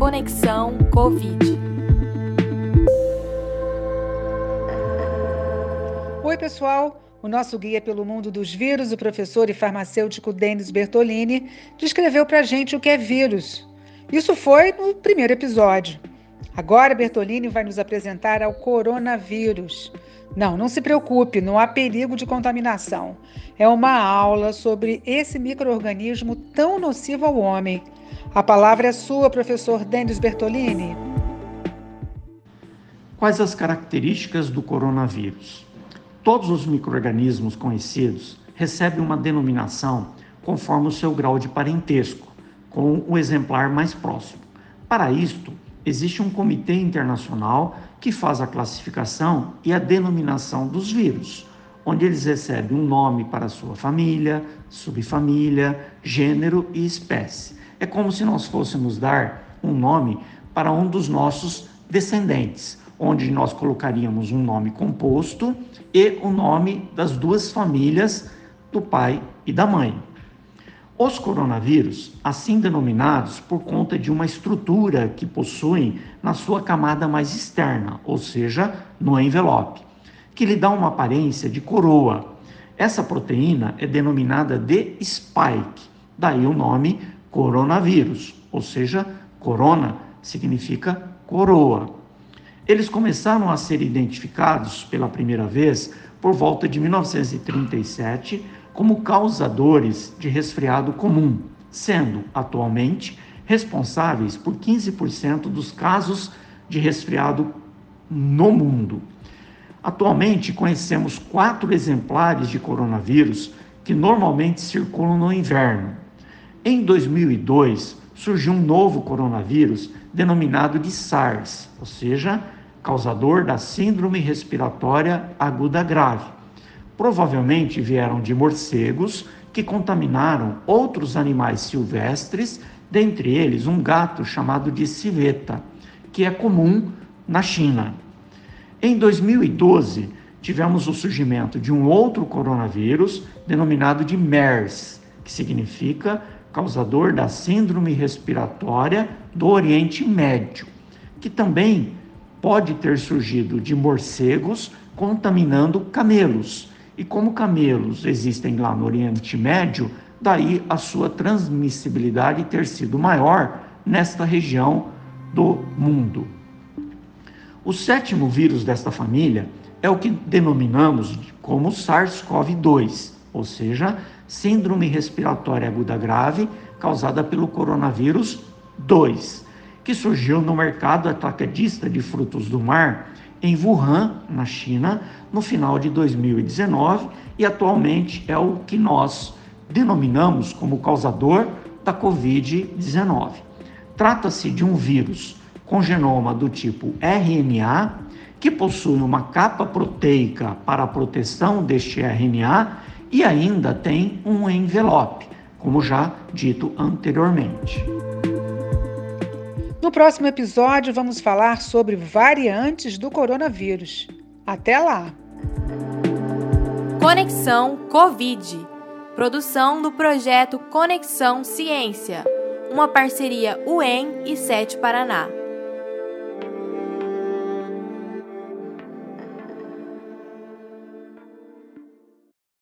Conexão Covid. Oi, pessoal. O nosso guia pelo mundo dos vírus, o professor e farmacêutico Denis Bertolini, descreveu para gente o que é vírus. Isso foi no primeiro episódio. Agora, Bertolini vai nos apresentar ao coronavírus. Não, não se preocupe, não há perigo de contaminação. É uma aula sobre esse microorganismo tão nocivo ao homem. A palavra é sua, professor Denis Bertolini. Quais as características do coronavírus? Todos os microorganismos conhecidos recebem uma denominação conforme o seu grau de parentesco com o exemplar mais próximo. Para isto, existe um comitê internacional que faz a classificação e a denominação dos vírus, onde eles recebem um nome para sua família, subfamília, gênero e espécie. É como se nós fôssemos dar um nome para um dos nossos descendentes, onde nós colocaríamos um nome composto e o nome das duas famílias do pai e da mãe. Os coronavírus, assim denominados por conta de uma estrutura que possuem na sua camada mais externa, ou seja, no envelope, que lhe dá uma aparência de coroa. Essa proteína é denominada de spike, daí o nome coronavírus, ou seja, corona significa coroa. Eles começaram a ser identificados pela primeira vez por volta de 1937 como causadores de resfriado comum, sendo atualmente responsáveis por 15% dos casos de resfriado no mundo. Atualmente conhecemos quatro exemplares de coronavírus que normalmente circulam no inverno. Em 2002, surgiu um novo coronavírus denominado de SARS, ou seja, causador da Síndrome Respiratória Aguda Grave. Provavelmente vieram de morcegos que contaminaram outros animais silvestres, dentre eles um gato chamado de civeta, que é comum na China. Em 2012, tivemos o surgimento de um outro coronavírus denominado de MERS, que significa causador da Síndrome Respiratória do Oriente Médio, que também pode ter surgido de morcegos contaminando camelos. E como camelos existem lá no Oriente Médio, daí a sua transmissibilidade ter sido maior nesta região do mundo. O sétimo vírus desta família é o que denominamos como SARS-CoV-2, ou seja, Síndrome Respiratória Aguda Grave causada pelo coronavírus 2 que surgiu no mercado atacadista de frutos do mar em Wuhan, na China, no final de 2019 e atualmente é o que nós denominamos como causador da Covid-19. Trata-se de um vírus com genoma do tipo RNA, que possui uma capa proteica para a proteção deste RNA e ainda tem um envelope, como já dito anteriormente. No próximo episódio, vamos falar sobre variantes do coronavírus. Até lá! Conexão Covid produção do projeto Conexão Ciência, uma parceria UEM e SETE Paraná.